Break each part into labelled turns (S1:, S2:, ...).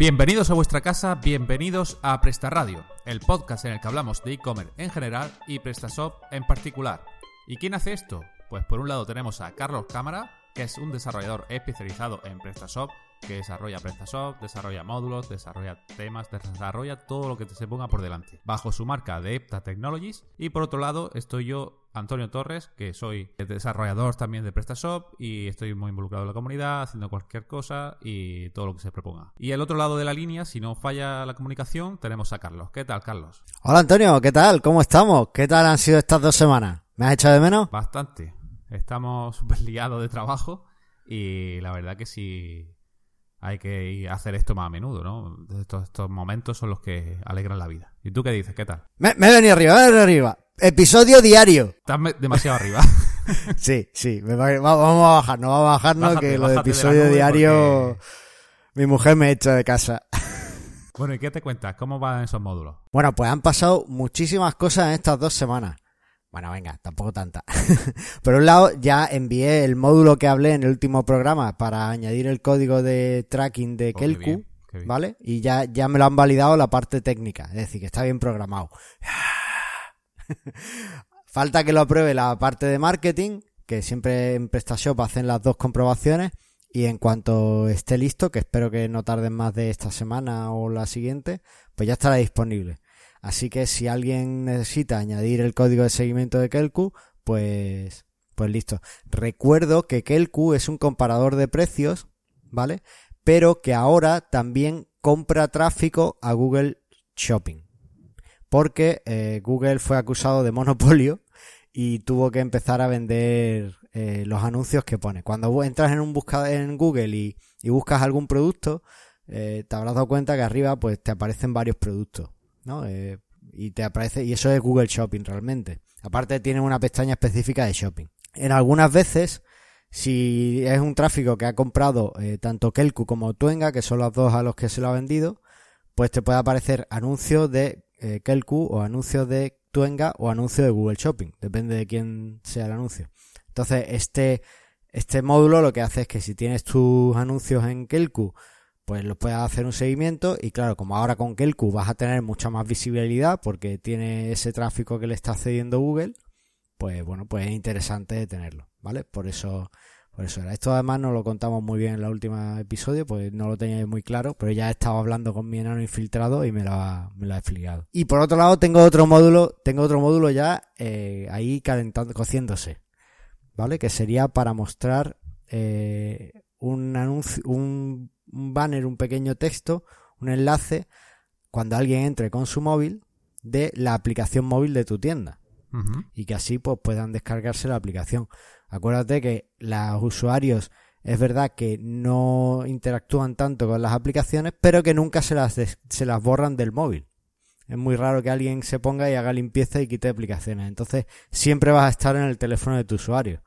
S1: Bienvenidos a vuestra casa, bienvenidos a Presta Radio, el podcast en el que hablamos de e-commerce en general y PrestaShop en particular. ¿Y quién hace esto? Pues por un lado tenemos a Carlos Cámara, que es un desarrollador especializado en PrestaShop, que desarrolla PrestaShop, desarrolla módulos, desarrolla temas, desarrolla todo lo que se ponga por delante, bajo su marca de Epta Technologies. Y por otro lado estoy yo, Antonio Torres, que soy desarrollador también de PrestaShop y estoy muy involucrado en la comunidad, haciendo cualquier cosa y todo lo que se proponga. Y al otro lado de la línea, si no falla la comunicación, tenemos a Carlos. ¿Qué tal, Carlos?
S2: Hola, Antonio, ¿qué tal? ¿Cómo estamos? ¿Qué tal han sido estas dos semanas? ¿Me has echado de menos?
S1: Bastante. Estamos súper liados de trabajo y la verdad que sí hay que hacer esto más a menudo, ¿no? Estos, estos momentos son los que alegran la vida. ¿Y tú qué dices? ¿Qué tal?
S2: Me, me he venido arriba, me he venido arriba. Episodio diario.
S1: Estás demasiado arriba.
S2: Sí, sí, me vamos a bajarnos, vamos a bajarnos
S1: Bájate,
S2: que lo de episodio diario
S1: porque-
S2: mi mujer me echa de casa.
S1: bueno, ¿y qué te cuentas? ¿Cómo van esos módulos?
S2: Bueno, pues han pasado muchísimas cosas en estas dos semanas. Bueno, venga, tampoco tanta. Por un lado, ya envié el módulo que hablé en el último programa para añadir el código de tracking de
S1: Oh, qué
S2: Kelku,
S1: bien, qué bien.
S2: ¿vale? Y ya, ya me lo han validado la parte técnica, es decir, que está bien programado. Falta que lo apruebe la parte de marketing, que siempre en PrestaShop hacen las dos comprobaciones. Y en cuanto esté listo, que espero que no tarden más de esta semana o la siguiente, pues ya estará disponible. Así que si alguien necesita añadir el código de seguimiento de Kelku, pues, pues listo. Recuerdo que Kelku es un comparador de precios, ¿vale? Pero que ahora también compra tráfico a Google Shopping. Porque eh, Google fue acusado de monopolio y tuvo que empezar a vender eh, los anuncios que pone. Cuando entras en un buscador en Google y, y buscas algún producto, eh, te habrás dado cuenta que arriba pues te aparecen varios productos, ¿no? Eh, y te aparece y eso es Google Shopping realmente. Aparte tiene una pestaña específica de shopping. En algunas veces si es un tráfico que ha comprado eh, tanto Kelku como Tuenga, que son los dos a los que se lo ha vendido, pues te puede aparecer anuncios de eh, Kelku o anuncios de Tuenga o anuncios de Google Shopping, depende de quién sea el anuncio. Entonces, este, este módulo lo que hace es que si tienes tus anuncios en Kelku, pues los puedes hacer un seguimiento y claro, como ahora con Kelku vas a tener mucha más visibilidad porque tiene ese tráfico que le está cediendo Google, pues bueno, pues es interesante tenerlo, ¿vale? Por eso, por eso era. Esto además no lo contamos muy bien en el último episodio, pues no lo tenía muy claro, pero ya he estado hablando con mi enano infiltrado y me lo ha, me lo ha explicado. Y por otro lado tengo otro módulo, tengo otro módulo ya eh, ahí calentando, cociéndose, ¿vale? Que sería para mostrar eh, un anuncio, un, un banner, un pequeño texto, un enlace, cuando alguien entre con su móvil de la aplicación móvil de tu tienda y que así pues puedan descargarse la aplicación. Acuérdate que los usuarios es verdad que no interactúan tanto con las aplicaciones, pero que nunca se las se las borran del móvil. Es muy raro que alguien se ponga y haga limpieza y quite aplicaciones. Entonces, siempre vas a estar en el teléfono de tu usuario.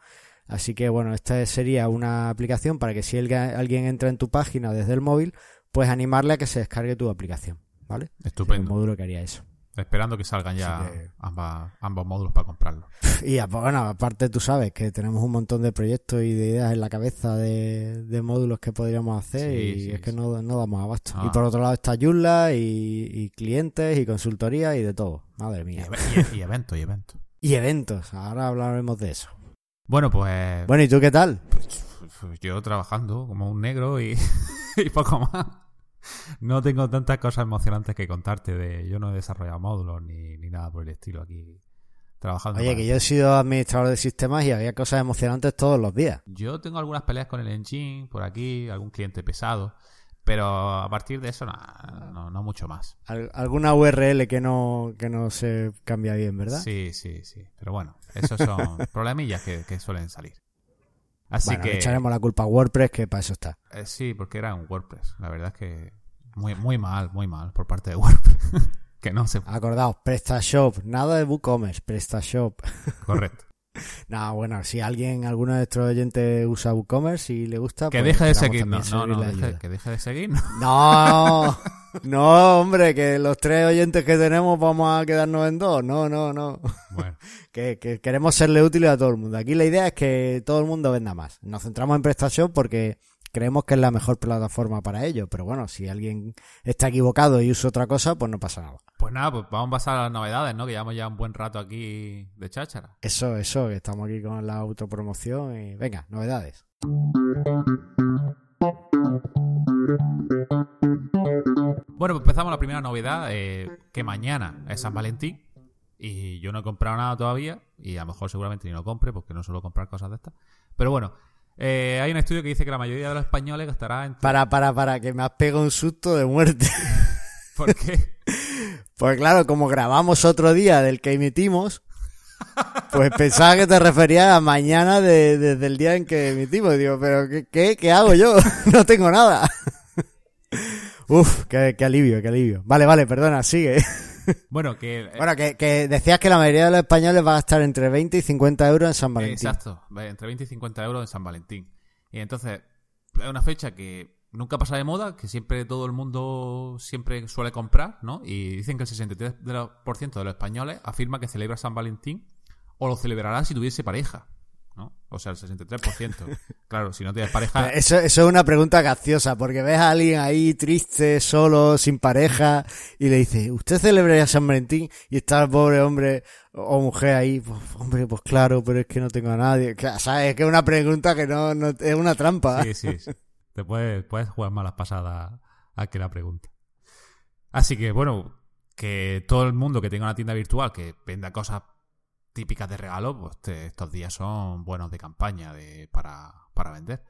S2: Así que bueno, esta sería una aplicación para que si alguien entra en tu página desde el móvil, pues animarle a que se descargue tu aplicación, ¿vale? Sería un
S1: Estupendo.
S2: módulo que haría eso.
S1: Esperando que salgan ya
S2: que-
S1: ambas- ambos módulos para comprarlos.
S2: Y a- bueno, aparte tú sabes que tenemos un montón de proyectos y de ideas en la cabeza de, de módulos que podríamos hacer
S1: Sí,
S2: y
S1: sí,
S2: es que no, no damos abasto.
S1: Ah.
S2: Y por otro lado está Joomla y, y clientes y consultoría y de todo. Madre mía.
S1: y eventos, y eventos.
S2: Y eventos, ahora hablaremos de eso.
S1: Bueno, pues
S2: Bueno, ¿y tú qué tal?
S1: Pues yo trabajando como un negro y, y poco más. No tengo tantas cosas emocionantes que contarte de yo no he desarrollado módulos ni, ni nada por el estilo aquí trabajando.
S2: Oye, que yo he sido administrador de sistemas y había cosas emocionantes todos los días.
S1: Yo tengo algunas peleas con el engine por aquí, algún cliente pesado, pero a partir de eso no, no mucho más.
S2: Al- alguna URL que no, que no se cambia bien, ¿verdad?
S1: Sí, sí, sí. Pero bueno, esos son problemillas que, que suelen salir. Así
S2: bueno,
S1: que
S2: echaremos la culpa a WordPress, que para eso está.
S1: eh, sí, porque era un WordPress. La verdad es que muy, muy mal, muy mal por parte de WordPress. que no se
S2: Acordaos, PrestaShop, nada de WooCommerce, PrestaShop.
S1: correcto.
S2: No, bueno, si alguien, alguno de nuestros oyentes usa WooCommerce y le gusta,
S1: Que
S2: pues
S1: deje de seguirnos. No, no, deje- que deje de seguirnos.
S2: No, no, hombre, que los tres oyentes que tenemos vamos a quedarnos en dos. No, no, no.
S1: Bueno,
S2: Que, que queremos serle útiles a todo el mundo. Aquí la idea es que todo el mundo venda más. Nos centramos en PrestaShop porque creemos que es la mejor plataforma para ello. Pero bueno, si alguien está equivocado y usa otra cosa, pues no pasa nada.
S1: Pues nada, pues vamos a pasar a las novedades, ¿no? Que llevamos ya un buen rato aquí de cháchara.
S2: Eso, eso, que estamos aquí con la autopromoción y venga, novedades.
S1: Bueno, pues empezamos la primera novedad, eh, que mañana es San Valentín y yo no he comprado nada todavía y a lo mejor seguramente ni lo compre porque no suelo comprar cosas de estas. Pero bueno, eh, hay un estudio que dice que la mayoría de los españoles gastará entre...
S2: Para, para, para, que me has pegado un susto de muerte.
S1: ¿Por qué?
S2: Pues claro, como grabamos otro día del que emitimos, pues pensaba que te referías a mañana de- desde el día en que emitimos. Digo, pero ¿qué, qué, qué hago yo? No tengo nada. Uf, qué, qué alivio, qué alivio. Vale, vale, perdona, sigue.
S1: Bueno, que... eh,
S2: Bueno, que, que decías que la mayoría de los españoles va a gastar entre 20 y 50 euros en San Valentín.
S1: Exacto, entre 20 y 50 euros en San Valentín. Y entonces, es una fecha que nunca pasa de moda, que siempre todo el mundo siempre suele comprar, ¿no? Y dicen que el 63% de los, por ciento de los españoles afirma que celebra San Valentín o lo celebrará si tuviese pareja, ¿no? O sea, el 63%. claro, si no tienes pareja...
S2: Eso, eso es una pregunta graciosa, porque ves a alguien ahí triste, solo, sin pareja, y le dices, ¿usted celebraría San Valentín? Y está el pobre hombre o mujer ahí, pues, hombre, pues claro, pero es que no tengo a nadie. ¿Sabes? Es que es una pregunta que no, no es una trampa.
S1: Sí, sí, sí. Te puedes, puedes jugar malas pasadas a que la pregunta. Así que, bueno, que todo el mundo que tenga una tienda virtual que venda cosas típicas de regalo, pues te- estos días son buenos de campaña de, para, para vender.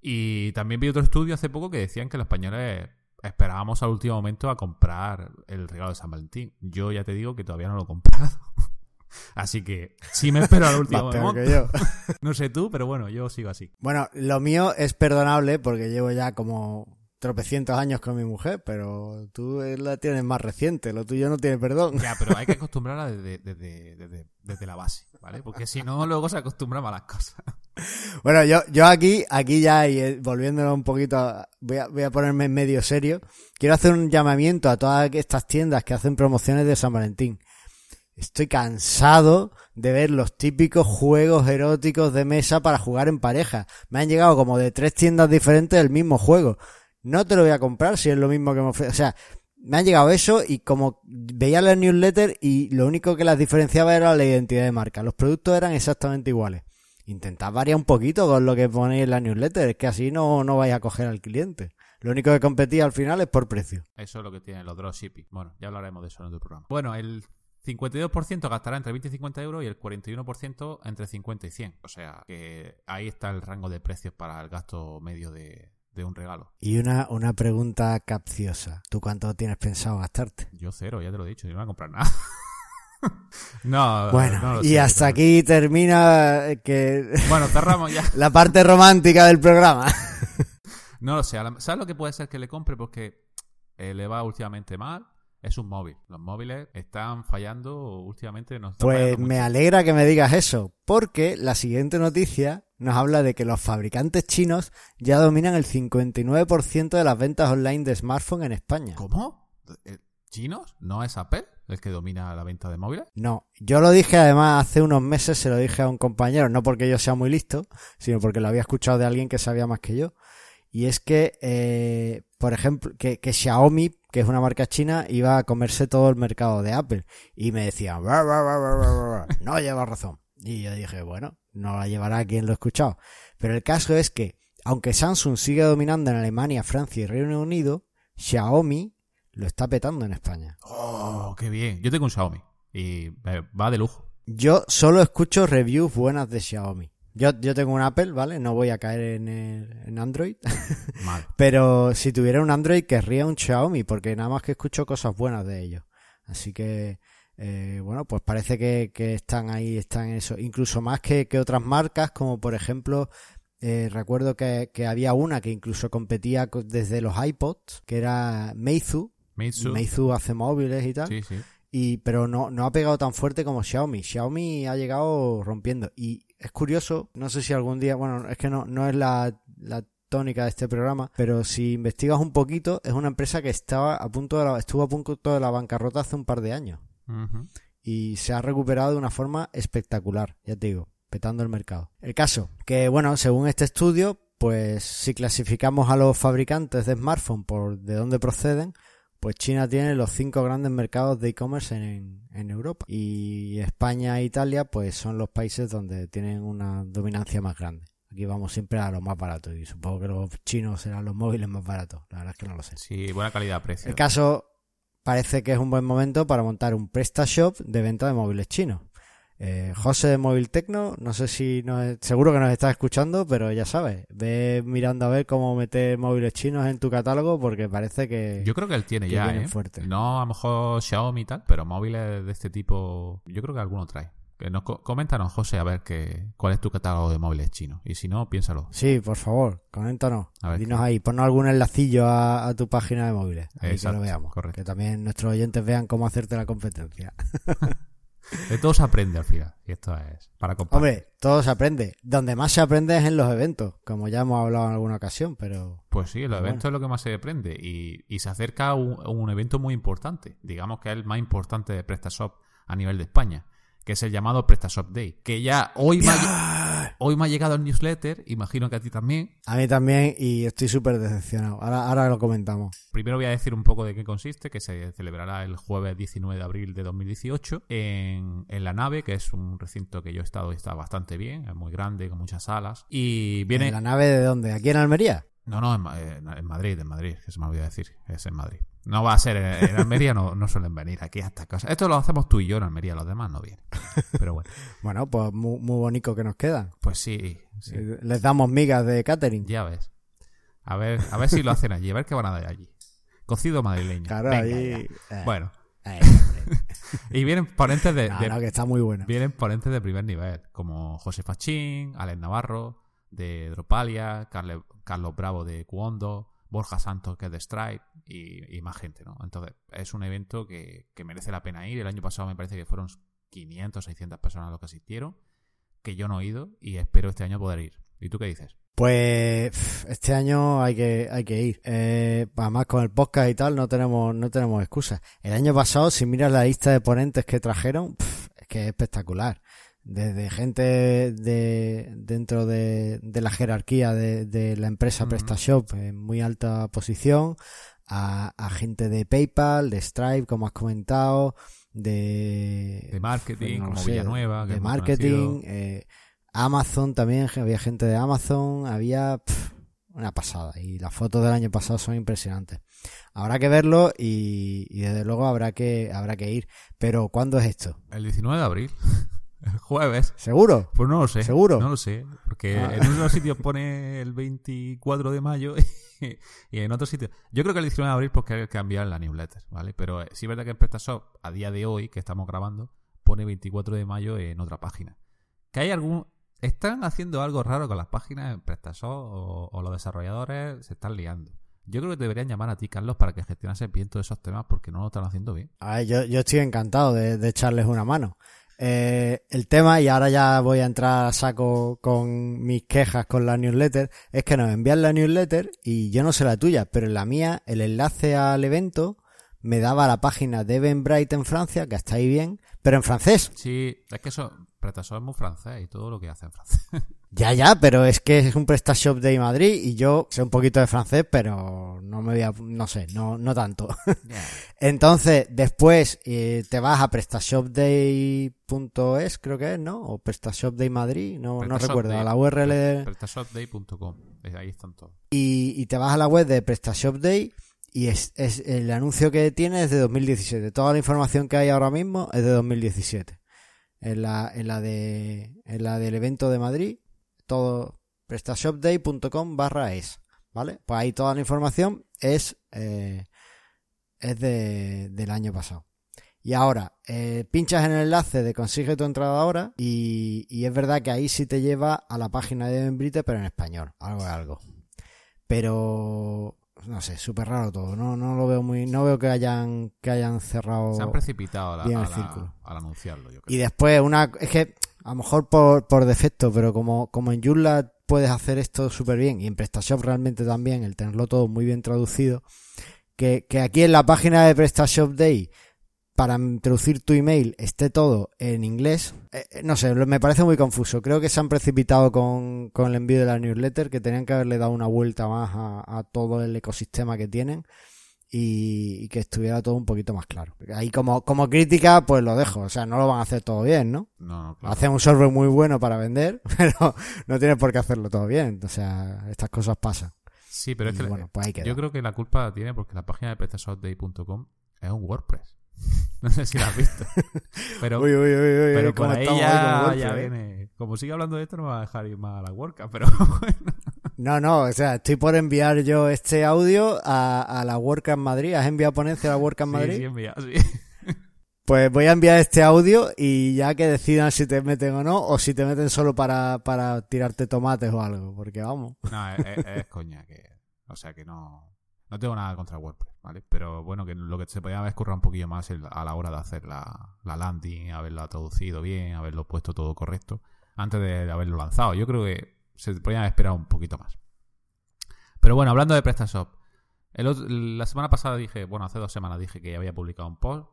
S1: Y también vi otro estudio hace poco que decían que los españoles esperábamos al último momento a comprar el regalo de San Valentín. Yo ya te digo que todavía no lo he comprado. Así que sí me espero al último momento. No sé tú, pero bueno, yo sigo así.
S2: Bueno, lo mío es perdonable porque llevo ya como tropecientos años con mi mujer, pero tú la tienes más reciente, lo tuyo no tiene perdón.
S1: Ya, pero hay que acostumbrarla desde, desde, desde, desde la base, ¿vale? Porque si no, luego se acostumbra a malas cosas.
S2: Bueno, yo, yo aquí, aquí ya, y eh, volviéndolo un poquito, a- voy a, voy a ponerme en medio serio. Quiero hacer un llamamiento a todas estas tiendas que hacen promociones de San Valentín. Estoy cansado de ver los típicos juegos eróticos de mesa para jugar en pareja. Me han llegado como de tres tiendas diferentes el mismo juego. No te lo voy a comprar si es lo mismo que me ofrece. O sea, me han llegado eso y como veía las newsletters y lo único que las diferenciaba era la identidad de marca. Los productos eran exactamente iguales. Intentad variar un poquito con lo que ponéis en la newsletter, es que así no, no vais a coger al cliente. Lo único que competía al final es por precio.
S1: Eso es lo que tienen los dropshipping. Bueno, ya hablaremos de eso en otro programa. Bueno, el 52% gastará entre 20 y 50 euros y el 41% entre 50 y 100. O sea, que ahí está el rango de precios para el gasto medio de, de un regalo.
S2: Y una, una pregunta capciosa. ¿Tú cuánto tienes pensado gastarte?
S1: Yo cero, ya te lo he dicho, yo no voy a comprar nada. no,
S2: Bueno,
S1: no
S2: y
S1: sé,
S2: hasta
S1: no-
S2: aquí termina eh, que
S1: Bueno, cerramos ya.
S2: la parte romántica del programa.
S1: No lo sé. ¿Sabes lo que puede ser que le compre? Porque eh, le va últimamente mal. Es un móvil. Los móviles están fallando últimamente. Nos
S2: Pues me alegra que me digas eso, porque la siguiente noticia nos habla de que los fabricantes chinos ya dominan el 59% de las ventas online de smartphone en España.
S1: ¿Cómo? Eh, ¿Chinos? ¿No es Apple el que domina la venta de móviles?
S2: No, yo lo dije además hace unos meses, se lo dije a un compañero, no porque yo sea muy listo, sino porque lo había escuchado de alguien que sabía más que yo. Y es que, eh, por ejemplo, que, que Xiaomi, que es una marca china, iba a comerse todo el mercado de Apple. Y me decían, no lleva razón. Y yo dije, bueno, no la llevará quien lo ha escuchado. Pero el caso es que, aunque Samsung sigue dominando en Alemania, Francia y Reino Unido, Xiaomi lo está petando en España.
S1: ¡Oh, qué bien! Yo tengo un Xiaomi y eh, va de lujo.
S2: Yo solo escucho reviews buenas de Xiaomi. Yo, yo tengo un Apple, ¿vale? No voy a caer en, el- en Android.
S1: Mal.
S2: Pero si tuviera un Android, querría un Xiaomi, porque nada más que escucho cosas buenas de ellos. Así que, eh, bueno, pues parece que, que están ahí, están eso. Incluso más que, que otras marcas, como por ejemplo, eh, recuerdo que, que había una que incluso competía co- desde los iPods, que era Meizu.
S1: Meizu.
S2: Meizu hace móviles y tal
S1: Sí, sí.
S2: y pero no, no ha pegado tan fuerte como Xiaomi. Xiaomi ha llegado rompiendo. Y es curioso, no sé si algún día, bueno, es que no, no es la, la tónica de este programa, pero si investigas un poquito, es una empresa que estaba a punto de la, estuvo a punto de la bancarrota hace un par de años. Y se ha recuperado de una forma espectacular, ya te digo, petando el mercado. El caso, que bueno, según este estudio, pues si clasificamos a los fabricantes de smartphones por de dónde proceden, pues China tiene los cinco grandes mercados de e-commerce en, en Europa. Y España e Italia, pues son los países donde tienen una dominancia más grande. Aquí vamos siempre a los más baratos y supongo que los chinos serán los móviles más baratos. La verdad es que no lo sé.
S1: Sí, buena calidad-precio.
S2: El caso parece que es un buen momento para montar un PrestaShop de venta de móviles chinos. Eh, José de Móvil Tecno, no sé si nos, seguro que nos estás escuchando, pero ya sabes, ve mirando a ver cómo meter móviles chinos en tu catálogo porque parece que
S1: Yo creo que él tiene
S2: que
S1: ya, ¿eh?
S2: fuertes.
S1: No a lo mejor Xiaomi y tal, pero móviles de este tipo, yo creo que alguno trae. Que nos co- coméntanos, José, a ver que, cuál es tu catálogo de móviles chinos. Y si no, piénsalo.
S2: Sí, por favor, coméntanos.
S1: A ver
S2: Dinos
S1: qué-
S2: ahí, ponnos algún enlacillo a, a tu página de móviles. Ahí que lo veamos.
S1: correcto.
S2: Que también nuestros oyentes vean cómo hacerte la competencia.
S1: De todo se aprende al final. Y esto es para compartir.
S2: Hombre, todo se aprende. Donde más se aprende es en los eventos, como ya hemos hablado en alguna ocasión, pero
S1: Pues sí, los
S2: Pero
S1: eventos es lo que más se aprende y, y se acerca a un, a un evento muy importante, digamos que es el más importante de PrestaShop a nivel de España, que es el llamado PrestaShop Day, que ya hoy me, ha, hoy me ha llegado el newsletter, imagino que a ti también.
S2: a mí también y estoy súper decepcionado. Ahora, ahora lo comentamos.
S1: Primero voy a decir un poco de qué consiste, que se celebrará el jueves 19 de abril de 2018 en, en la nave, que es un recinto que yo he estado y está bastante bien, es muy grande, con muchas salas. Y viene...
S2: ¿En la nave de dónde? ¿Aquí en Almería?
S1: No, no, en, en Madrid, en Madrid, que se me olvidó decir, es en Madrid. No va a ser en, en Almería, no, no suelen venir aquí a estas cosas. Esto lo hacemos tú y yo en Almería, los demás no vienen. Pero bueno,
S2: Bueno, pues muy, muy bonito que nos quedan.
S1: pues sí, sí,
S2: Eh, Les damos migas de catering.
S1: ya ves. A ver, a ver si lo hacen allí, a ver qué van a dar allí. Cocido madrileño.
S2: Claro,
S1: Venga
S2: ahí. eh,
S1: Bueno,
S2: eh,
S1: y vienen ponentes de,
S2: No,
S1: de-
S2: no, que está muy bueno.
S1: vienen ponentes de primer nivel, como José Fachín, Alex Navarro, de Dropalia, Carle- Carlos Bravo de Cuondo, Borja Santos, que es de Stripe, y, más gente, ¿no? Entonces, es un evento que, que merece la pena ir. El año pasado me parece que fueron 500, 600 personas los que asistieron, que yo no he ido, y espero este año poder ir. ¿Y tú qué dices?
S2: Pues este año hay que, hay que ir. Eh, además con el podcast y tal no tenemos, no tenemos excusas. El año pasado, si miras la lista de ponentes que trajeron, es que es espectacular. Desde gente de, dentro de, de la jerarquía de, de la empresa. PrestaShop en muy alta posición, a, a gente de PayPal, de Stripe, como has comentado, de,
S1: De marketing,
S2: no lo
S1: como
S2: sé,
S1: Villanueva, que
S2: de marketing, eh, Amazon también, había gente de Amazon, había una pasada y las fotos del año pasado son impresionantes. Habrá que verlo y, y desde luego habrá que habrá que ir. Pero ¿cuándo es esto?
S1: El 19 de abril, el jueves.
S2: ¿Seguro?
S1: Pues no lo sé.
S2: ¿Seguro?
S1: No lo sé. Porque
S2: Ah.
S1: en unos sitios pone el 24 de mayo y en otros sitios. Yo creo que el 19 de abril porque hay que cambiar la newsletter, ¿vale? Pero eh, sí es verdad que en PrestaShop, a día de hoy, que estamos grabando, pone 24 de mayo en otra página. Que hay algún. Están haciendo algo raro con las páginas en PrestaShop o, o los desarrolladores se están liando. Yo creo que te deberían llamar a ti, Carlos, para que gestionases bien todos esos temas porque no lo están haciendo bien.
S2: A ver, yo, yo estoy encantado de, de echarles una mano. Eh, el tema, y ahora ya voy a entrar a saco con mis quejas con la newsletter, es que nos envían la newsletter y yo no sé la tuya, pero en la mía el enlace al evento me daba la página de Eventbrite en Francia, que está ahí bien, pero en francés.
S1: Sí, es que eso, PrestaShop es muy francés y todo lo que hace en francés.
S2: Ya, ya, pero es que es un PrestaShop Day Madrid y yo sé un poquito de francés, pero no me voy a, no sé, no, no tanto. Entonces, después eh, te vas a prestashopday.es, creo que es, ¿no? O PrestaShop Day Madrid, no, no recuerdo,
S1: Day.
S2: a la URL de-
S1: PrestaShopDay.com. Ahí están todos.
S2: y, y te vas a la web de PrestaShop Day y es, es el anuncio que tiene es de 2017. Toda la información que hay ahora mismo es de 2017. En la, en la de, en la del evento de Madrid, todo prestashopday.com barra es, ¿vale? Pues ahí toda la información es, eh, es de, del año pasado. Y ahora, eh, pinchas en el enlace de consigue tu entrada ahora y, y es verdad que ahí sí te lleva a la página de Eventbrite, pero en español, algo de algo. Pero, no sé, súper raro todo, no, no lo veo muy, no veo que hayan, que hayan cerrado.
S1: Se han precipitado a la-
S2: bien
S1: a
S2: el
S1: la-
S2: círculo.
S1: al anunciarlo, yo creo.
S2: Y después una, es que a lo mejor por, por defecto, pero como, como en Joomla puedes hacer esto súper bien y en PrestaShop realmente también, el tenerlo todo muy bien traducido, que, que aquí en la página de PrestaShop Day para introducir tu email esté todo en inglés, eh, eh, no sé, me parece muy confuso. Creo que se han precipitado con, con el envío de la newsletter, que tenían que haberle dado una vuelta más a, todo el ecosistema que tienen. Y, que estuviera todo un poquito más claro. Ahí como, como crítica, pues lo dejo. O sea, no lo van a hacer todo bien, ¿no?
S1: No,
S2: Hacen un software muy bueno para vender, pero no tienes por qué hacerlo todo bien. O sea, estas cosas pasan.
S1: Sí, pero es que bueno, pues yo creo que la culpa tiene porque la página de PrestaShopDay.com es un WordPress. No sé si la has visto. Pero,
S2: uy, uy, uy,
S1: pero por ahí ya, viene. Como sigue hablando de esto, no me va a dejar ir más a la WordCamp, pero bueno.
S2: No, no, o sea, estoy por enviar yo este audio a, a la WordCamp Madrid. ¿Has enviado ponencia a la WordCamp Madrid?
S1: Sí, sí, enviado, sí.
S2: Pues voy a enviar este audio y ya que decidan si te meten o no, o si te meten solo para, para tirarte tomates o algo, porque vamos.
S1: No, es, coña, que, o sea que no, no tengo nada contra WordPress, ¿vale? Pero bueno, que lo que se podía haber escurrado un poquillo más a la hora de hacer la, la landing, haberla traducido bien, haberlo puesto todo correcto, antes de haberlo lanzado. Yo creo que se podían haber esperado un poquito más. Pero bueno, hablando de PrestaShop, la semana pasada dije, bueno, hace dos semanas dije que había publicado un post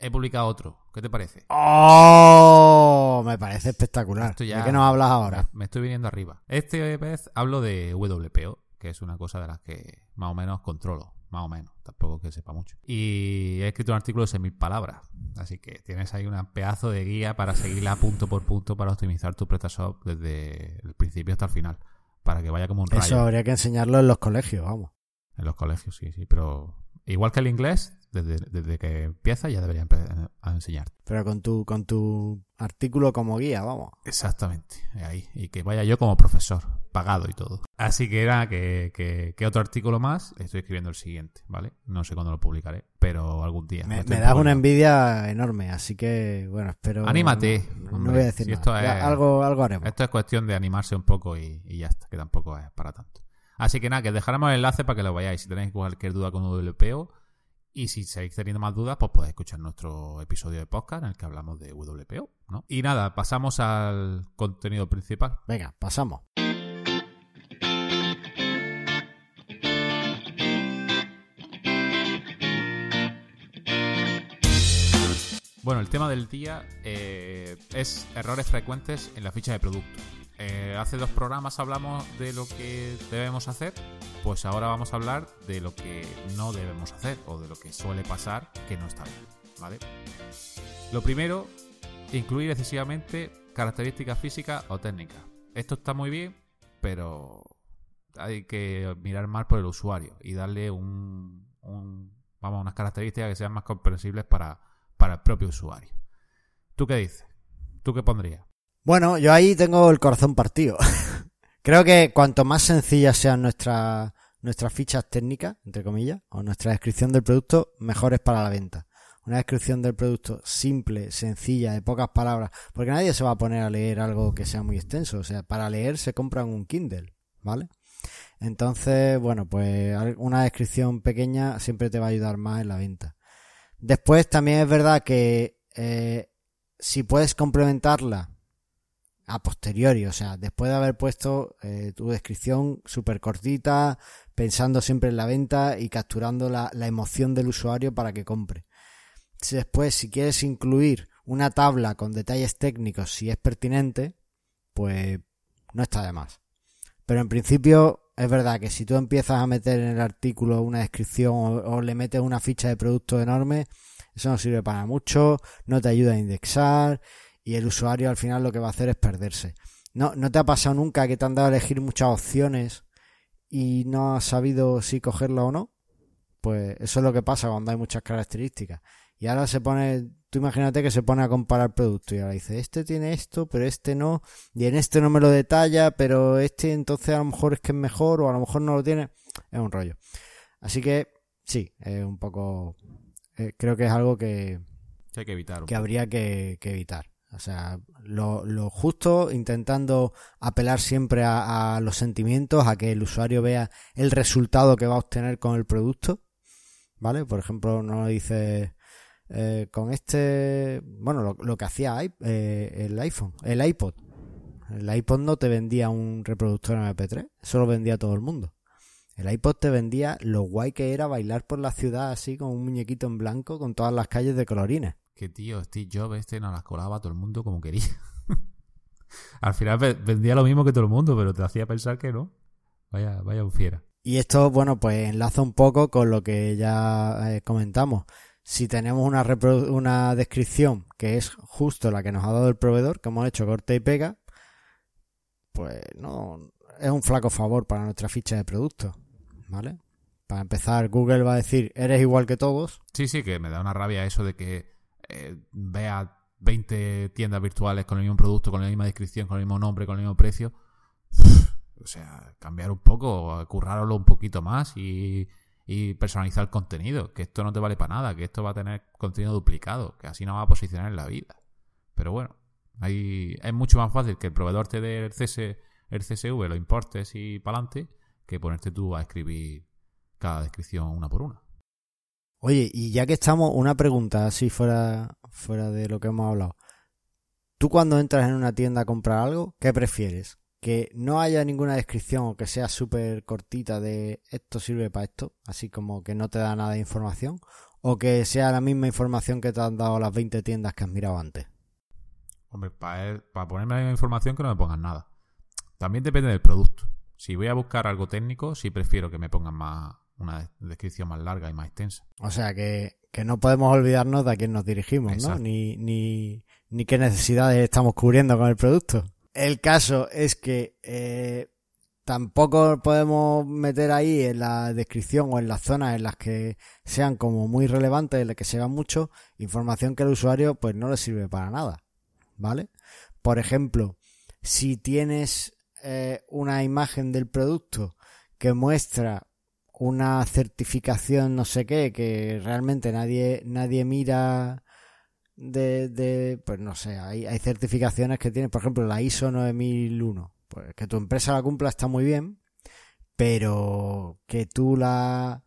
S1: he publicado otro. ¿Qué te parece?
S2: ¡Oh! Me parece espectacular. ¿De qué nos hablas ahora?
S1: Me estoy viniendo arriba. Este vez hablo de WPO, que es una cosa de las que más o menos controlo. Más o menos. Tampoco que sepa mucho. Y he escrito un artículo de 6.000 palabras. Así que tienes ahí un pedazo de guía para seguirla punto por punto para optimizar tu PrestaShop desde el principio hasta el final. Para que vaya como un rayo.
S2: Eso habría que enseñarlo en los colegios, vamos.
S1: En los colegios, sí, sí. Pero igual que el inglés, desde, que empieza ya debería empezar a enseñar.
S2: Pero con tu, con tu artículo como guía, vamos.
S1: Exactamente, ahí. Y que vaya yo como profesor, pagado y todo. Así que era que, que, otro artículo más, estoy escribiendo el siguiente, ¿vale? No sé cuándo lo publicaré, pero algún día.
S2: Me, das una envidia enorme, así que, bueno, espero...
S1: Anímate.
S2: No, voy a decir nada. algo, algo haremos.
S1: Esto es cuestión de animarse un poco y, y ya está, que tampoco es para tanto. Así que nada, que dejaremos el enlace para que lo vayáis. Si tenéis cualquier duda con WPO, y si seguís teniendo más dudas, pues podéis escuchar nuestro episodio de podcast en el que hablamos de WPO, ¿no? Y nada, pasamos al contenido principal.
S2: Venga, pasamos.
S1: Bueno, el tema del día eh, es errores frecuentes en la ficha de producto. Eh, hace dos programas hablamos de lo que debemos hacer, pues ahora vamos a hablar de lo que no debemos hacer o de lo que suele pasar que no está bien, ¿vale? Lo primero, incluir excesivamente características físicas o técnicas. Esto está muy bien, pero hay que mirar más por el usuario y darle un, vamos, unas características que sean más comprensibles para, para el propio usuario. ¿Tú qué dices? ¿Tú qué pondrías?
S2: Bueno, yo ahí tengo el corazón partido. Creo que cuanto más sencillas sean nuestras nuestras fichas técnicas, entre comillas, o nuestra descripción del producto, mejor es para la venta. Una descripción del producto simple, sencilla, de pocas palabras, porque nadie se va a poner a leer algo que sea muy extenso. O sea, para leer se compran un Kindle, ¿vale? Entonces, bueno, pues una descripción pequeña siempre te va a ayudar más en la venta. Después también es verdad que eh, si puedes complementarla a posteriori, o sea, después de haber puesto eh, tu descripción súper cortita, pensando siempre en la venta y capturando la, emoción del usuario para que compre. después, si quieres incluir una tabla con detalles técnicos, si es pertinente, pues no está de más. Pero en principio es verdad que si tú empiezas a meter en el artículo una descripción o le metes una ficha de producto enorme, eso no sirve para mucho, no te ayuda a indexar y el usuario al final lo que va a hacer es perderse. ¿No, ¿No te ha pasado nunca que te han dado a elegir muchas opciones y no has sabido si cogerla o no? Pues eso es lo que pasa cuando hay muchas características. Y ahora se pone, tú imagínate que se pone a comparar productos y ahora dice, este tiene esto, pero este no, y en este no me lo detalla, pero este entonces a lo mejor es que es mejor o a lo mejor no lo tiene. Es un rollo. Así que sí, es un poco, eh, creo que es algo que,
S1: que hay que evitar.
S2: Que habría que evitar. O sea, lo, justo, intentando apelar siempre a, los sentimientos, a que el usuario vea el resultado que va a obtener con el producto. ¿Vale? Por ejemplo, no dice eh, con este, bueno, lo, lo que hacía eh, el iPhone, el iPod. El iPod no te vendía un reproductor MP3, eso lo vendía todo el mundo. El iPod te vendía lo guay que era bailar por la ciudad así con un muñequito en blanco con todas las calles de colorines.
S1: Que tío, Steve Jobs este nos las colaba a todo el mundo como quería. Al final vendía lo mismo que todo el mundo, pero te hacía pensar que no. Vaya, vaya un fiera.
S2: Y esto, bueno, pues enlaza un poco con lo que ya eh, comentamos. Si tenemos una, una descripción que es justo la que nos ha dado el proveedor, que hemos hecho corte y pega, pues no, es un flaco favor para nuestra ficha de producto, ¿vale? Para empezar, Google va a decir, eres igual que todos.
S1: Sí, sí, que me da una rabia eso de que eh, vea 20 tiendas virtuales con el mismo producto, con la misma descripción, con el mismo nombre, con el mismo precio. O sea, cambiar un poco, currarlo un poquito más y, y personalizar el contenido. Que esto no te vale para nada, que esto va a tener contenido duplicado, que así no va a posicionar en la vida. Pero bueno, ahí es mucho más fácil que el proveedor te dé el, CS, el CSV, lo importes y para adelante, que ponerte tú a escribir cada descripción una por una.
S2: Oye, y ya que estamos, una pregunta así fuera, fuera de lo que hemos hablado. Tú cuando entras en una tienda a comprar algo, ¿qué prefieres? ¿Que no haya ninguna descripción o que sea súper cortita de esto sirve para esto, así como que no te da nada de información? ¿O que sea la misma información que te han dado las 20 tiendas que has mirado antes?
S1: Hombre, para, ponerme la misma información que no me pongan nada. También depende del producto. Si voy a buscar algo técnico, sí prefiero que me pongan más, una descripción más larga y más extensa.
S2: O sea que, no podemos olvidarnos de a quién nos dirigimos, ¿no? Ni, ni, ni qué necesidades estamos cubriendo con el producto. El caso es que eh, tampoco podemos meter ahí en la descripción o en las zonas en las que sean como muy relevantes, en las que se mucho, información que al usuario pues no le sirve para nada, ¿vale? Por ejemplo, si tienes eh, una imagen del producto que muestra una certificación no sé qué que realmente nadie nadie mira de, de pues no sé hay, hay certificaciones que tienen por ejemplo la ISO 9001 pues que tu empresa la cumpla está muy bien pero que tú la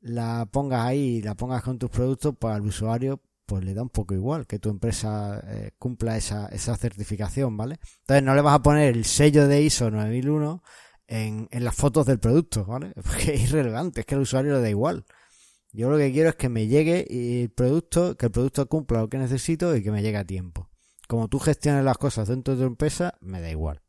S2: la pongas ahí y la pongas con tus productos pues al usuario pues le da un poco igual que tu empresa eh, cumpla esa, esa certificación, ¿vale? Entonces no le vas a poner el sello de ISO 9001 en, en las fotos del producto, ¿vale? Porque es irrelevante, es que al usuario le da igual. Yo lo que quiero es que me llegue el producto, que el producto cumpla lo que necesito y que me llegue a tiempo. Como tú gestiones las cosas dentro de tu empresa, me da igual.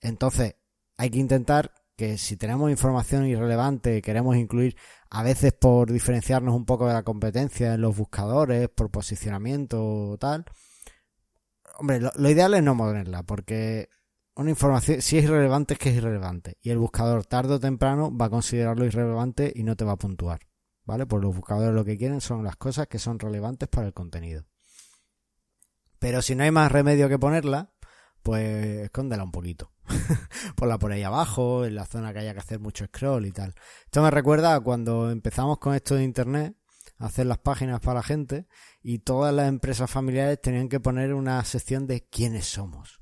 S2: Entonces, hay que intentar que si tenemos información irrelevante, queremos incluir a veces por diferenciarnos un poco de la competencia en los buscadores, por posicionamiento o tal. Hombre, lo, ideal es no ponerla, porque una información, si es irrelevante, es que es irrelevante. Y el buscador tarde o temprano va a considerarlo irrelevante y no te va a puntuar. ¿Vale? Pues los buscadores lo que quieren son las cosas que son relevantes para el contenido. Pero si no hay más remedio que ponerla, pues escóndela un poquito. Ponla por ahí abajo, en la zona que haya que hacer mucho scroll y tal. Esto me recuerda a cuando empezamos con esto de internet, hacer las páginas para la gente, y todas las empresas familiares tenían que poner una sección de quiénes somos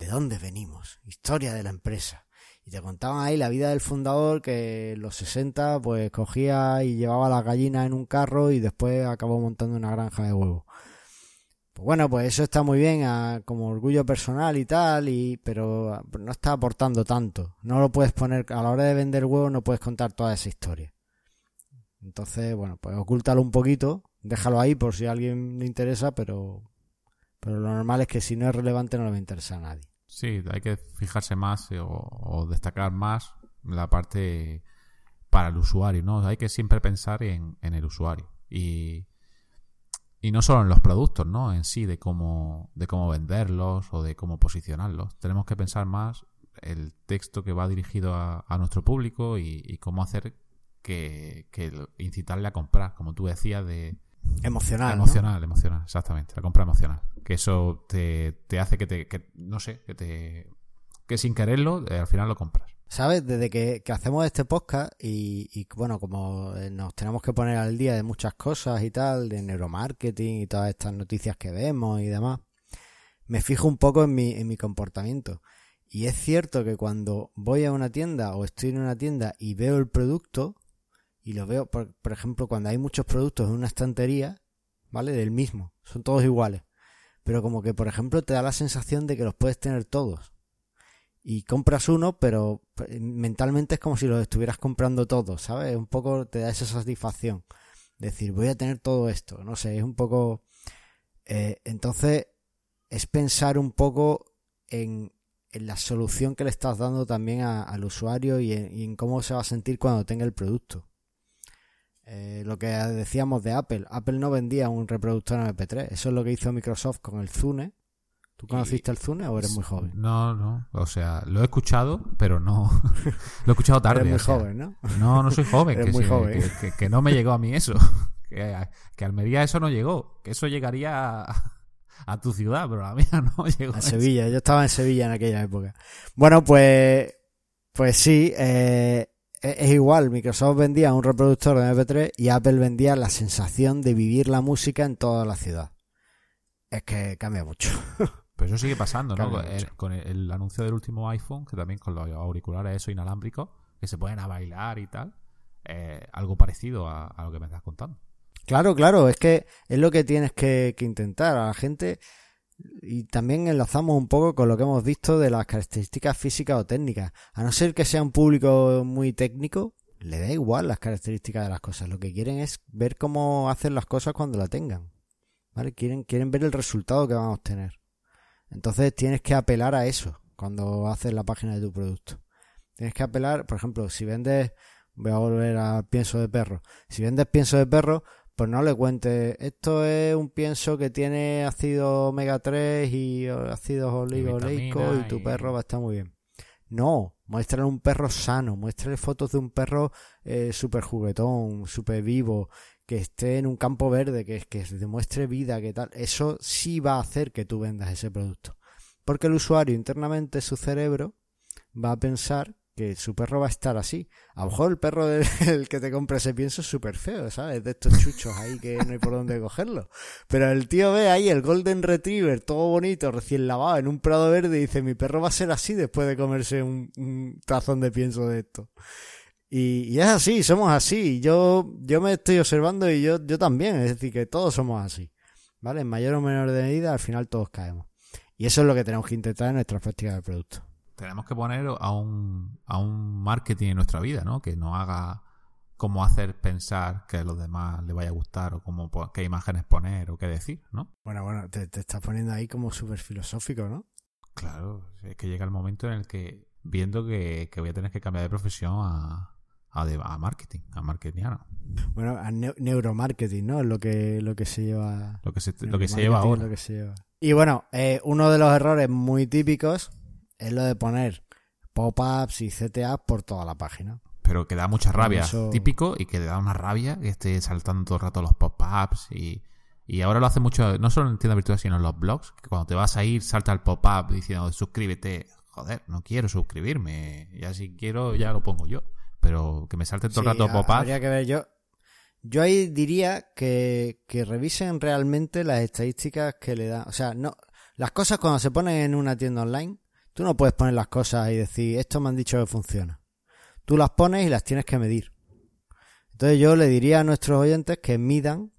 S2: de dónde venimos, historia de la empresa. Y te contaban ahí la vida del fundador que en los 60 pues cogía y llevaba las gallinas en un carro y después acabó montando una granja de huevos. Pues bueno, pues eso está muy bien como orgullo personal y tal, y, pero no está aportando tanto. No lo puedes poner, a la hora de vender huevos no puedes contar toda esa historia. Entonces, bueno, pues ocúltalo un poquito, déjalo ahí por si a alguien le interesa, pero, pero lo normal es que si no es relevante no le va a interesar a nadie.
S1: Sí, hay que fijarse más eh, o, destacar más la parte para el usuario, ¿no? Hay que siempre pensar en, el usuario y, y no solo en los productos, ¿no? En sí, de cómo, de cómo venderlos o de cómo posicionarlos. Tenemos que pensar más el texto que va dirigido a, nuestro público y, cómo hacer que, que, incitarle a comprar, como tú decías, de...
S2: Emocional.
S1: Emocional, emocional, exactamente. La compra emocional que eso te, hace que te, que, no sé, que te, que sin quererlo, eh, al final lo compras.
S2: ¿Sabes? Desde que, hacemos este podcast y, y, bueno, como eh, nos tenemos que poner al día de muchas cosas y tal, de neuromarketing y todas estas noticias que vemos y demás, me fijo un poco en mi, en mi comportamiento. Y es cierto que cuando voy a una tienda o estoy en una tienda y veo el producto, y lo veo, por, por ejemplo, cuando hay muchos productos en una estantería, ¿vale? Del mismo, son todos iguales pero como que, por ejemplo, te da la sensación de que los puedes tener todos. y compras uno, pero mentalmente es como si los estuvieras comprando todos, ¿sabes? Un poco te da esa satisfacción. Decir, voy a tener todo esto, no sé, es un poco... Eh, entonces, es pensar un poco en, en, la solución que le estás dando también al usuario y en, cómo se va a sentir cuando tenga el producto. Eh, lo que decíamos de Apple, Apple no vendía un reproductor MP3, eso es lo que hizo Microsoft con el Zune, ¿Tú conociste el Zune o eres muy joven?
S1: No, no. O sea, lo he escuchado, pero no. lo he escuchado tarde.
S2: Eres muy joven, ¿no?
S1: No, no soy joven.
S2: eres muy joven.
S1: Que, no me llegó a mí eso. Que, que Almería eso no llegó. Que eso llegaría a, tu ciudad, pero a la mía no llegó.
S2: A Sevilla. Yo estaba en Sevilla en aquella época. Bueno, pues. Pues sí. Eh, es igual. Microsoft vendía un reproductor de MP3 y Apple vendía la sensación de vivir la música en toda la ciudad. Es que cambia mucho.
S1: Pero eso sigue pasando, ¿no? con el, anuncio del último iPhone, que también con los auriculares eso inalámbricos, que se pueden a bailar y tal. Eh, algo parecido a, lo que me estás contando.
S2: Claro, claro, es que es lo que tienes que, intentar a la gente y también enlazamos un poco con lo que hemos visto de las características físicas o técnicas. A no ser que sea un público muy técnico, le da igual las características de las cosas. Lo que quieren es ver cómo hacen las cosas cuando la tengan. ¿Vale? Quieren, quieren ver el resultado que van a obtener. Entonces tienes que apelar a eso cuando haces la página de tu producto. Tienes que apelar, por ejemplo, si vendes, voy a volver a pienso de perro. Si vendes pienso de perro, pues no le cuentes, esto es un pienso que tiene ácido omega 3 y ácidos oligoleicos y, tu perro va a estar muy bien. No, muéstrale un perro sano, muéstrale fotos de un perro eh, súper juguetón, súper vivo, que esté en un campo verde, que, que demuestre vida, que tal, eso sí va a hacer que tú vendas ese producto. Porque el usuario internamente, su cerebro, va a pensar que su perro va a estar así. A lo mejor el perro del que te compra ese pienso es súper feo, ¿sabes? De estos chuchos ahí que no hay por dónde cogerlo. Pero el tío ve ahí el Golden Retriever, todo bonito, recién lavado, en un prado verde y dice, mi perro va a ser así después de comerse un, un tazón de pienso de esto. Y, es así, somos así. Yo, yo me estoy observando y yo, yo también. Es decir, que todos somos así. ¿Vale? En mayor o menor medida, al final todos caemos. Y eso es lo que tenemos que intentar en nuestra práctica de producto.
S1: Tenemos que poner a un, a un marketing en nuestra vida, ¿no? Que nos haga cómo hacer pensar que a los demás le vaya a gustar o cómo, qué imágenes poner o qué decir, ¿no?
S2: Bueno, bueno, te, te estás poniendo ahí como súper filosófico, ¿no?
S1: Claro, es que llega el momento en el que, viendo que, que voy a tener que cambiar de profesión a, a, marketing, a marketingiano.
S2: Bueno, a neuromarketing, ¿no? Es lo que, lo que se lleva.
S1: Lo que se, lo que se lleva ahora.
S2: Y bueno, eh, uno de los errores muy típicos es lo de poner pop-ups y CTA por toda la página.
S1: Pero que da mucha rabia. Típico y que da una rabia que esté saltando todo el rato los pop-ups y. Y ahora lo hace mucho, no solo en tienda virtual, sino en los blogs, que cuando te vas a ir salta el pop-up diciendo suscríbete. Joder, no quiero suscribirme. Ya si quiero, ya lo pongo yo pero que me salte todo el rato pop
S2: Habría que ver, yo, yo ahí diría que, que revisen realmente las estadísticas que le dan. O sea, no, las cosas cuando se ponen en una tienda online, tú no puedes poner las cosas y decir, esto me han dicho que funciona. Tú las pones y las tienes que medir. Entonces yo le diría a nuestros oyentes que midan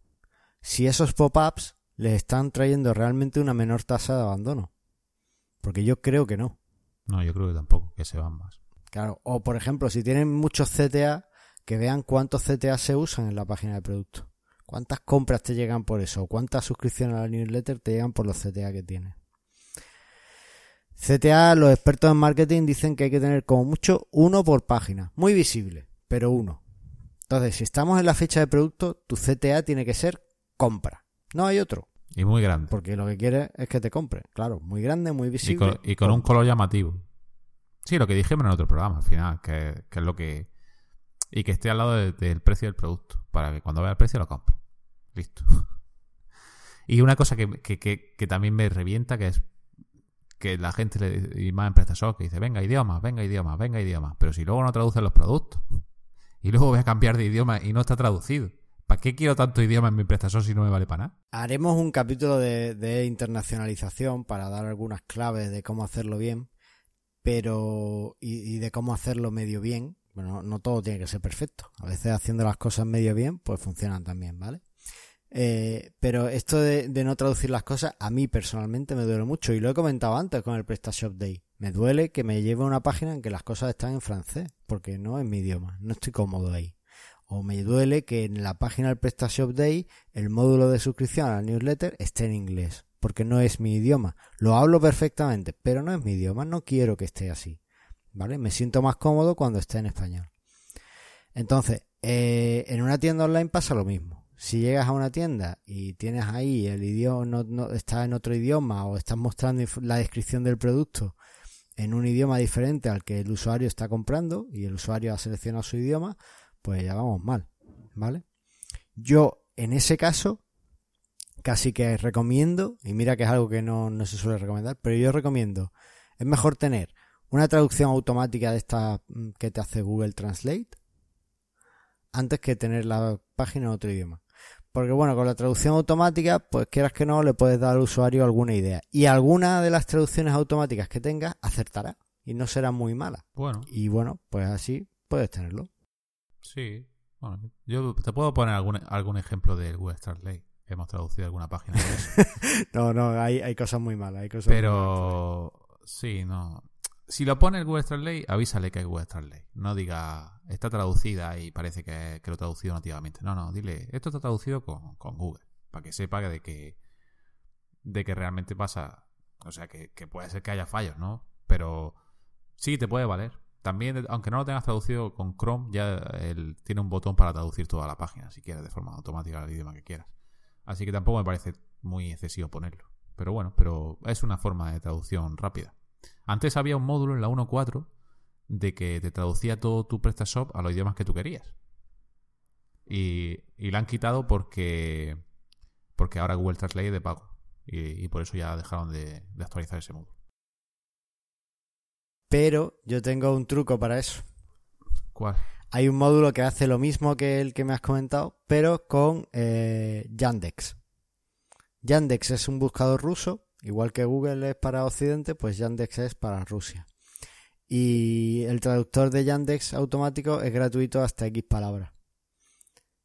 S2: si esos pop-ups les están trayendo realmente una menor tasa de abandono. Porque yo creo que no.
S1: No, yo creo que tampoco, que se van más.
S2: Claro, o por ejemplo, si tienen muchos CTA, que vean cuántos CTA se usan en la página de producto. ¿Cuántas compras te llegan por eso? ¿O cuántas suscripciones a la newsletter te llegan por los CTA que tienes? CTA, los expertos en marketing dicen que hay que tener como mucho uno por página. Muy visible, pero uno. Entonces, si estamos en la fecha de producto, tu CTA tiene que ser compra. No hay otro.
S1: Y muy grande.
S2: Porque lo que quieres es que te compre. Claro, muy grande, muy visible.
S1: y con un color llamativo. Sí, lo que dijimos en otro programa al final, que, es lo que... Y que esté al lado del precio del producto, para que cuando vea el precio lo compre. Listo. Y una cosa que, que, también me revienta, que es que la gente, le, y más en PrestaShop, que dice, venga idiomas, venga idiomas, venga idiomas. Pero si luego no traducen los productos, y luego voy a cambiar de idioma y no está traducido. ¿Para qué quiero tanto idioma en mi PrestaShop si no me vale para nada?
S2: Haremos un capítulo de, de internacionalización para dar algunas claves de cómo hacerlo bien pero y, de cómo hacerlo medio bien. Bueno, no todo tiene que ser perfecto. A veces haciendo las cosas medio bien, pues funcionan también, ¿vale? Eh, pero esto de, no traducir las cosas, a mí personalmente me duele mucho. Y lo he comentado antes con el PrestaShop Day. Me duele que me lleve a una página en que las cosas están en francés, porque no es mi idioma, no estoy cómodo ahí. O me duele que en la página del PrestaShop Day el módulo de suscripción a la newsletter esté en inglés, porque no es mi idioma. Lo hablo perfectamente, pero no es mi idioma, no quiero que esté así. ¿Vale? Me siento más cómodo cuando esté en español. Entonces, eh, en una tienda online pasa lo mismo. Si llegas a una tienda y tienes ahí el idioma, no, no, está en otro idioma o estás mostrando la descripción del producto en un idioma diferente al que el usuario está comprando y el usuario ha seleccionado su idioma, pues ya vamos mal, ¿vale? Yo, en ese caso, casi que recomiendo, y mira que es algo que no, no se suele recomendar, pero yo recomiendo, es mejor tener una traducción automática de esta mm, que te hace Google Translate antes que tener la página en otro idioma. Porque bueno, con la traducción automática, pues quieras que no, le puedes dar al usuario alguna idea. Y alguna de las traducciones automáticas que tengas acertará y no será muy mala.
S1: Bueno.
S2: Y bueno, pues así puedes tenerlo.
S1: Sí. Bueno, yo te puedo poner algún, algún ejemplo de Google Translate. Hemos traducido alguna página. De eso.
S2: no, no, hay, hay cosas muy malas. Hay cosas
S1: Pero sí, no. Si lo pone el Google Translate, avísale que es Google Translate. No diga, está traducida y parece que, que lo traducido nativamente. No, no, dile, esto está traducido con, con Google. Para que sepa de que, de que realmente pasa. O sea, que, que puede ser que haya fallos, ¿no? Pero sí te puede valer. También, aunque no lo tengas traducido con Chrome, ya tiene un botón para traducir toda la página, si quieres, de forma automática al idioma que quieras. Así que tampoco me parece muy excesivo ponerlo. Pero bueno, pero es una forma de traducción rápida. Antes había un módulo en la 1.4 de que te traducía todo tu PrestaShop a los idiomas que tú querías. Y, y la han quitado porque, porque ahora Google Translate es de pago. Y, y por eso ya dejaron de, de actualizar ese módulo.
S2: Pero yo tengo un truco para eso.
S1: ¿Cuál?
S2: Hay un módulo que hace lo mismo que el que me has comentado, pero con eh, Yandex. Yandex es un buscador ruso, igual que Google es para Occidente, pues Yandex es para Rusia. Y el traductor de Yandex automático es gratuito hasta X palabras.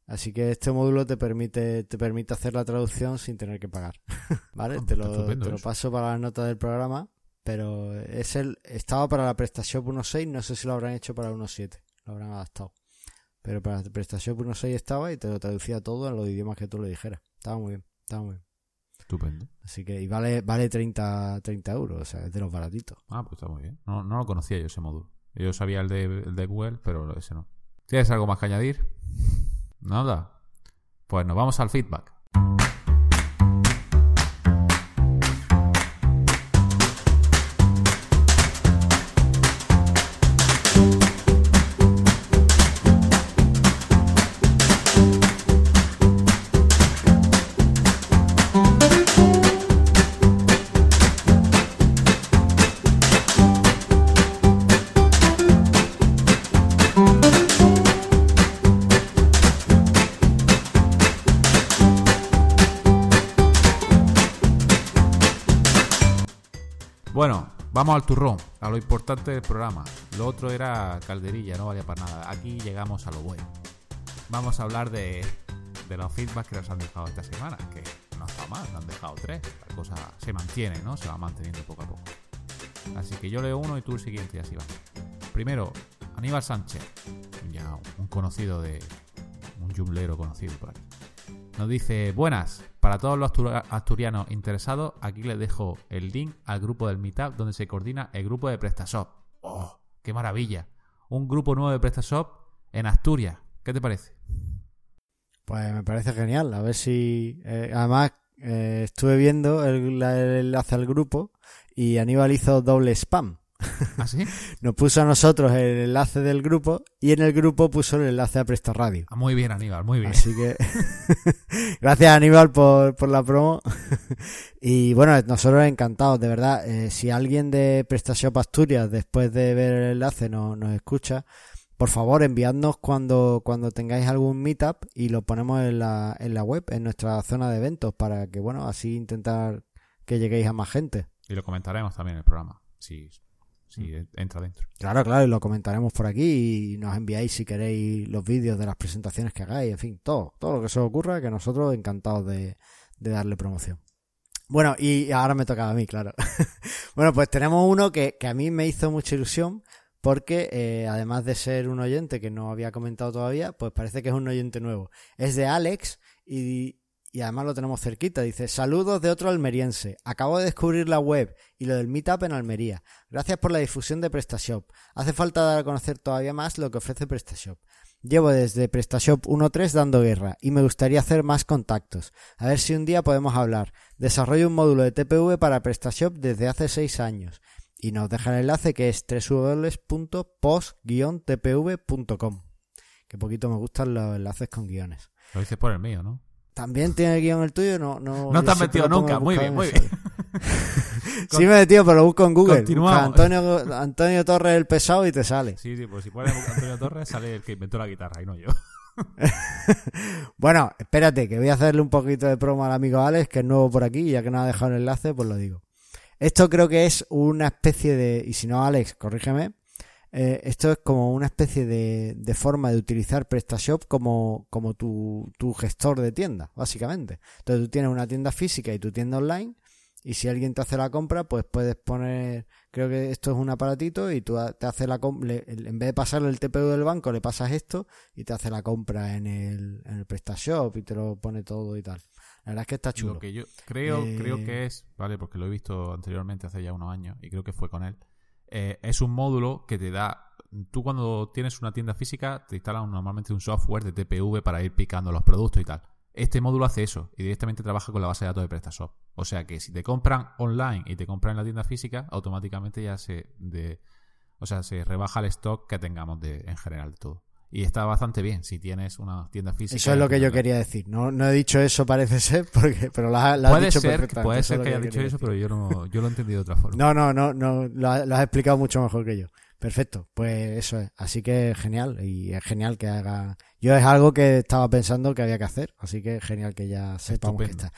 S2: Así que este módulo te permite, te permite hacer la traducción sin tener que pagar. ¿Vale? Te lo, te paso para la nota del programa. Pero es el, estaba para la PrestaShop 1.6, no sé si lo habrán hecho para 1.7, lo habrán adaptado. Pero para la PrestaShop 1.6 estaba y te lo traducía todo en los idiomas que tú le dijeras. Estaba muy bien, estaba muy bien.
S1: Estupendo.
S2: Así que, y vale, vale 30, 30 euros, o sea, es de los baratitos.
S1: Ah, pues está muy bien. No, no lo conocía yo ese módulo. Yo sabía el de, el de Google, pero ese no. ¿Tienes algo más que añadir? Nada. Pues nos vamos al feedback. Vamos al turrón, a lo importante del programa. Lo otro era calderilla, no valía para nada. Aquí llegamos a lo bueno. Vamos a hablar de, de los feedbacks que nos han dejado esta semana, que no está mal, nos han dejado tres. La cosa se mantiene, ¿no? Se va manteniendo poco a poco. Así que yo leo uno y tú el siguiente y así va. Primero, Aníbal Sánchez, un conocido de. un jumblero conocido por aquí. Nos dice, buenas, para todos los astur- asturianos interesados, aquí les dejo el link al grupo del Meetup donde se coordina el grupo de PrestaShop. ¡Oh, qué maravilla! Un grupo nuevo de PrestaShop en Asturias. ¿Qué te parece?
S2: Pues me parece genial, a ver si... eh, además, eh, estuve viendo el, el enlace al grupo y Aníbal hizo doble spam.
S1: ¿Ah, sí?
S2: Nos puso a nosotros el enlace del grupo y en el grupo puso el enlace a Presta Radio.
S1: Ah, muy bien, Aníbal, muy bien.
S2: Así que gracias Aníbal por, por la promo. y bueno, nosotros encantados, de verdad. Eh, si alguien de PrestaShop Asturias después de ver el enlace no- nos escucha, por favor enviadnos cuando, cuando tengáis algún meetup y lo ponemos en la, en la web, en nuestra zona de eventos, para que bueno, así intentar que lleguéis a más gente.
S1: Y lo comentaremos también en el programa, si, si entra dentro.
S2: Claro, claro, y lo comentaremos por aquí y nos enviáis si queréis los vídeos de las presentaciones que hagáis, en fin, todo, todo lo que se os ocurra, que nosotros encantados de, de darle promoción. Bueno, y ahora me tocaba a mí, claro. bueno, pues tenemos uno que, que, a mí me hizo mucha ilusión porque eh, además de ser un oyente que no había comentado todavía, pues parece que es un oyente nuevo. Es de Alex y, y además lo tenemos cerquita. Dice, saludos de otro almeriense. Acabo de descubrir la web y lo del Meetup en Almería. Gracias por la difusión de PrestaShop. Hace falta dar a conocer todavía más lo que ofrece PrestaShop. Llevo desde PrestaShop 1.3 dando guerra y me gustaría hacer más contactos. A ver si un día podemos hablar. Desarrollo un módulo de TPV para PrestaShop desde hace 6 años. Y nos deja el enlace que es www.post-tpv.com. Que poquito me gustan los enlaces con guiones.
S1: Lo dices por el mío, ¿no?
S2: También tiene guion el tuyo, no. No,
S1: no te has metido nunca, muy bien, muy bien.
S2: sí me he metido, pero lo busco en Google. Antonio, Antonio Torres el pesado y te sale.
S1: Sí, sí, pues si pones Antonio Torres sale el que inventó la guitarra y no yo.
S2: bueno, espérate, que voy a hacerle un poquito de promo al amigo Alex, que es nuevo por aquí, y ya que no ha dejado el enlace, pues lo digo. Esto creo que es una especie de, y si no Alex, corrígeme, eh, esto es como una especie de, de, forma de utilizar PrestaShop como, como tu, tu gestor de tienda, básicamente. Entonces tú tienes una tienda física y tu tienda online, y si alguien te hace la compra, pues puedes poner, creo que esto es un aparatito y tú te hace la compra, en vez de pasarle el TPU del banco, le pasas esto y te hace la compra en el, en el PrestaShop y te lo pone todo y tal. La verdad es que está chulo.
S1: Lo que yo creo, creo que es, vale, porque lo he visto anteriormente hace ya unos años y creo que fue con él. Eh, es un módulo que te da. Tú cuando tienes una tienda física te instalan normalmente un software de TPV para ir picando los productos y tal. Este módulo hace eso y directamente trabaja con la base de datos de PrestaShop. O sea que si te compran online y te compran en la tienda física, automáticamente ya se de, o sea, se rebaja el stock que tengamos de, en general todo. Y está bastante bien si tienes una tienda física.
S2: Eso es lo que yo quería decir. No, no he dicho eso, parece ser, porque, pero lo has, dicho
S1: ser,
S2: perfectamente.
S1: Puede ser que haya dicho eso, pero yo, no, yo lo he entendido de otra forma.
S2: No, no, no, no lo, has explicado mucho mejor que yo. Perfecto, pues eso es. Así que genial, y es genial que haga. Yo es algo que estaba pensando que había que hacer, así que genial que ya sepamos que está.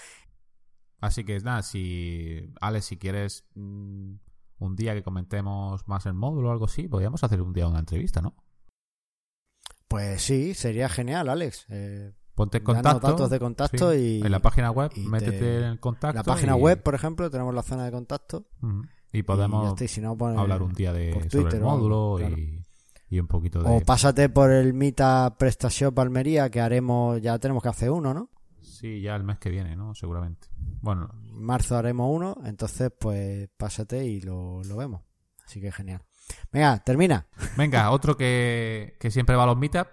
S1: Así que nada, si Alex, si quieres mm, un día que comentemos más el módulo o algo así, podríamos hacer un día una entrevista, ¿no?
S2: Pues sí, sería genial, Alex. Eh,
S1: Ponte en contacto.
S2: datos de contacto y.
S1: En la página web, métete en contacto.
S2: La página web, por ejemplo, tenemos la zona de contacto.
S1: Y podemos hablar un día de sobre el módulo y, un poquito de.
S2: O pásate por el Mita PrestaShop Almería, que haremos. Ya tenemos que hacer uno, ¿no?
S1: Sí, ya el mes que viene, ¿no? Seguramente. Bueno.
S2: En marzo haremos uno, entonces, pues pásate y lo, lo vemos. Así que genial. Venga, termina.
S1: Venga, otro que, siempre va a los meetups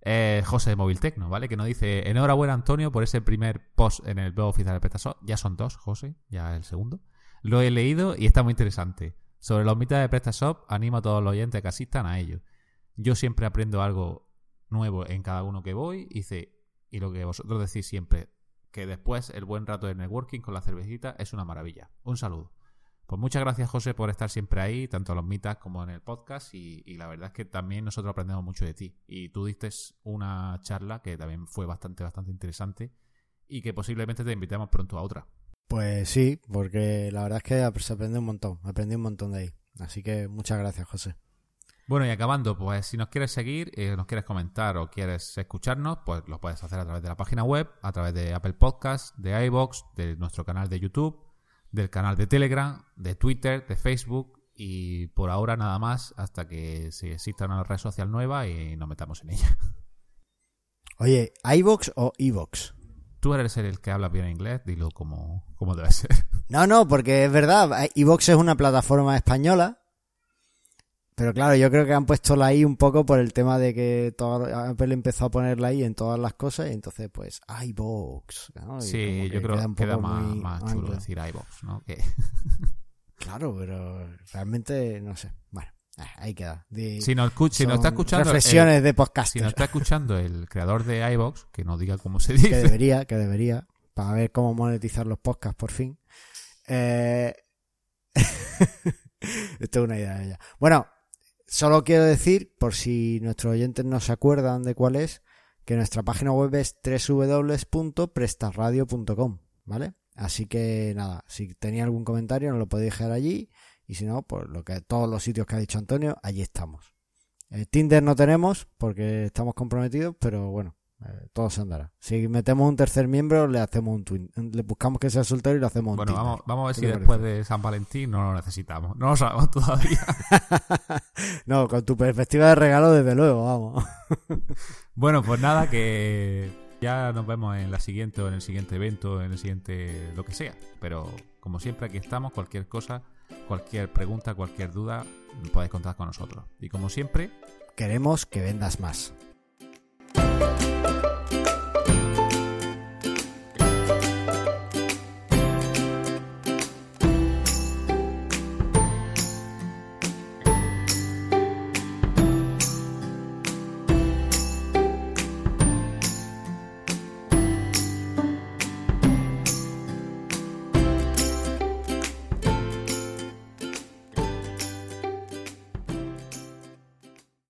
S1: es José de Móvil Tecno, ¿vale? Que nos dice, enhorabuena Antonio por ese primer post en el blog oficial de PrestaShop. Ya son dos, José, ya el segundo. Lo he leído y está muy interesante. Sobre los meetups de PrestaShop, animo a todos los oyentes que asistan a ello. Yo siempre aprendo algo nuevo en cada uno que voy y, y lo que vosotros decís siempre, que después el buen rato de networking con la cervecita es una maravilla. Un saludo. Pues muchas gracias, José, por estar siempre ahí, tanto en los mitas como en el podcast. Y, la verdad es que también nosotros aprendemos mucho de ti. Y tú diste una charla que también fue bastante, bastante interesante y que posiblemente te invitemos pronto a otra.
S2: Pues sí, porque la verdad es que se aprende un montón, aprendí un montón de ahí. Así que muchas gracias, José.
S1: Bueno, y acabando, pues si nos quieres seguir, eh, nos quieres comentar o quieres escucharnos, pues lo puedes hacer a través de la página web, a través de Apple Podcasts, de iBox, de nuestro canal de YouTube del canal de Telegram, de Twitter, de Facebook y por ahora nada más hasta que se exista una red social nueva y nos metamos en ella.
S2: Oye, ¿iVox o iVox?
S1: Tú eres el que habla bien inglés, dilo como, como debe ser.
S2: No, no, porque es verdad, iVox es una plataforma española pero claro, yo creo que han puesto la I un poco por el tema de que todo, Apple empezó a poner la I en todas las cosas y entonces pues iBox.
S1: Sí, yo creo que queda más, chulo decir iBox, ¿no?
S2: claro, pero realmente no sé. Bueno, eh, ahí queda.
S1: si nos, si está escuchando
S2: reflexiones de podcast.
S1: Si nos está escuchando el creador de iBox, que nos diga cómo se dice.
S2: Que debería, que debería, para ver cómo monetizar los podcasts por fin. Eh... Esto es una idea de ella. Bueno, Solo quiero decir, por si nuestros oyentes no se acuerdan de cuál es, que nuestra página web es www.prestarradio.com, ¿vale? Así que nada, si tenía algún comentario nos lo podéis dejar allí y si no, pues lo que todos los sitios que ha dicho Antonio, allí estamos. Eh, Tinder no tenemos porque estamos comprometidos, pero bueno, Eh, todo se andará. Si metemos un tercer miembro, le hacemos un twin. Le buscamos que sea soltero y le hacemos un
S1: Bueno,
S2: Tinder.
S1: vamos, vamos a ver
S2: ¿Qué
S1: si después
S2: parece?
S1: de San Valentín no lo necesitamos. No lo sabemos todavía.
S2: no, con tu perspectiva de regalo, desde luego, vamos.
S1: bueno, pues nada, que ya nos vemos en la siguiente o en el siguiente evento, en el siguiente lo que sea. Pero como siempre aquí estamos, cualquier cosa, cualquier pregunta, cualquier duda, podéis contar con nosotros. Y como siempre,
S2: Queremos que vendas más.